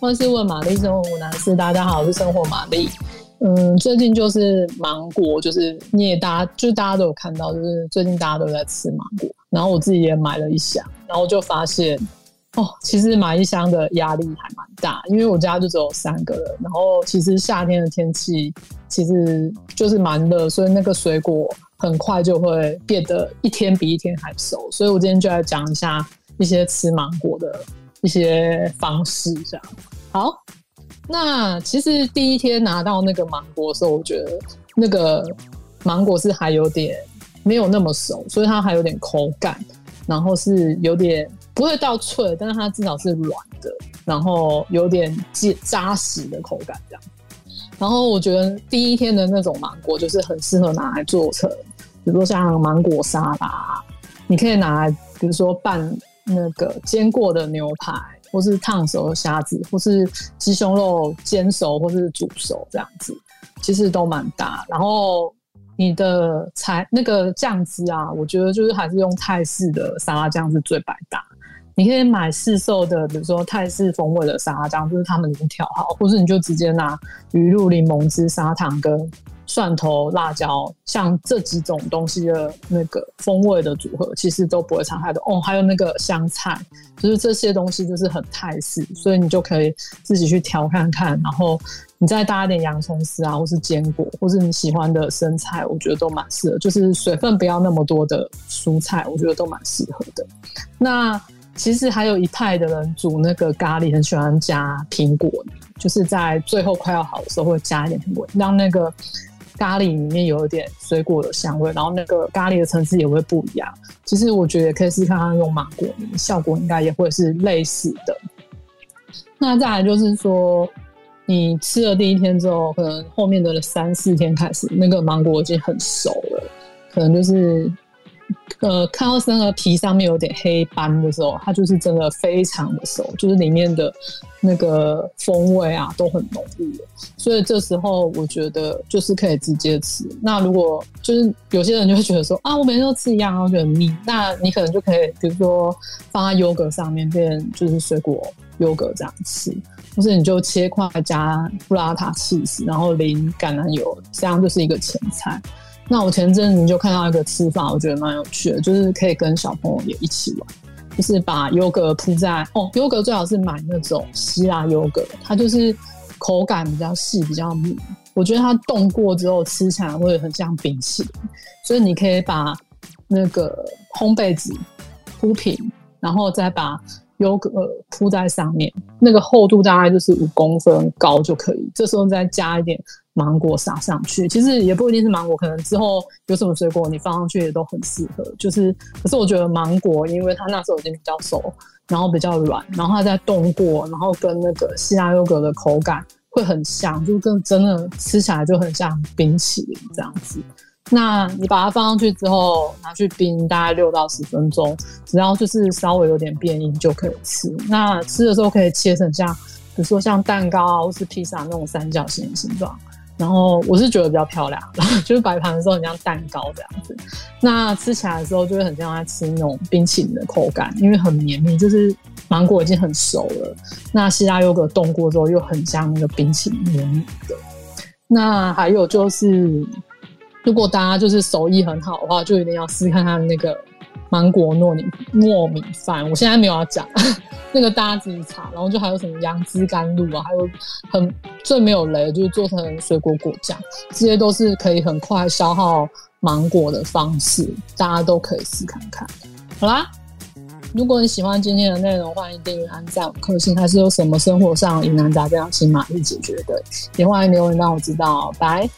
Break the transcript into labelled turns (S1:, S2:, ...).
S1: 万事问玛丽，生活无难事。大家好，我是生活玛丽。嗯，最近就是芒果，就是你也大家，就大家都有看到，就是最近大家都在吃芒果。然后我自己也买了一箱，然后就发现，哦，其实买一箱的压力还蛮大，因为我家就只有三个人。然后其实夏天的天气其实就是蛮热，所以那个水果很快就会变得一天比一天还熟。所以我今天就来讲一下一些吃芒果的。一些方式这样好，那其实第一天拿到那个芒果的时候，我觉得那个芒果是还有点没有那么熟，所以它还有点口感，然后是有点不会到脆，但是它至少是软的，然后有点结扎实的口感这样。然后我觉得第一天的那种芒果就是很适合拿来做成，比如说像芒果沙拉，你可以拿来，比如说拌。那个煎过的牛排，或是烫熟的虾子，或是鸡胸肉煎熟，或是煮熟这样子，其实都蛮搭。然后你的菜那个酱汁啊，我觉得就是还是用泰式的沙拉酱是最百搭。你可以买市售的，比如说泰式风味的沙拉酱，就是他们已经调好，或是你就直接拿鱼露、柠檬汁、砂糖跟。蒜头、辣椒，像这几种东西的那个风味的组合，其实都不会差太多哦。还有那个香菜，就是这些东西就是很泰式，所以你就可以自己去调看看，然后你再搭一点洋葱丝啊，或是坚果，或是你喜欢的生菜，我觉得都蛮适合。就是水分不要那么多的蔬菜，我觉得都蛮适合的。那其实还有一派的人煮那个咖喱，很喜欢加苹果，就是在最后快要好的时候会加一点苹果，让那个。咖喱里面有一点水果的香味，然后那个咖喱的层次也会不一样。其实我觉得可以试试看看用芒果，效果应该也会是类似的。那再来就是说，你吃了第一天之后，可能后面的三四天开始，那个芒果已经很熟了，可能就是。呃，看到那个皮上面有点黑斑的时候，它就是真的非常的熟，就是里面的那个风味啊都很浓郁。所以这时候我觉得就是可以直接吃。那如果就是有些人就会觉得说啊，我每天都吃一样，我觉得很腻，那你可能就可以比如说放在优格上面变就是水果优格这样吃，或是你就切块加布拉塔起司，然后淋橄榄油，这样就是一个前菜。那我前阵子就看到一个吃法，我觉得蛮有趣的，就是可以跟小朋友也一起玩，就是把优格铺在哦，优格最好是买那种希腊优格，它就是口感比较细、比较密，我觉得它冻过之后吃起来会很像冰淇淋，所以你可以把那个烘焙纸铺平，然后再把优格铺在上面，那个厚度大概就是五公分高就可以，这时候再加一点。芒果撒上去，其实也不一定是芒果，可能之后有什么水果你放上去也都很适合。就是，可是我觉得芒果，因为它那时候已经比较熟，然后比较软，然后它再冻过，然后跟那个希腊优格的口感会很像，就跟真的吃起来就很像冰淇淋这样子。那你把它放上去之后，拿去冰大概六到十分钟，只要就是稍微有点变硬就可以吃。那吃的时候可以切成像，比如说像蛋糕啊，或是披萨那种三角形的形状。然后我是觉得比较漂亮，然 后就是摆盘的时候很像蛋糕这样子，那吃起来的时候就会很像在吃那种冰淇淋的口感，因为很绵密，就是芒果已经很熟了。那希腊优格冻过之后又很像那个冰淇淋绵密的。那还有就是，如果大家就是手艺很好的话，就一定要试看看那个。芒果糯米糯米饭，我现在没有要讲，那个大家自己查。然后就还有什么杨枝甘露啊，还有很最没有雷，就是做成水果果酱，这些都是可以很快消耗芒果的方式，大家都可以试看看。好啦，如果你喜欢今天的内容，欢迎订阅、按赞、五颗星。还是有什么生活上疑难杂症要请玛丽解决的，也欢迎留言让我知道。拜。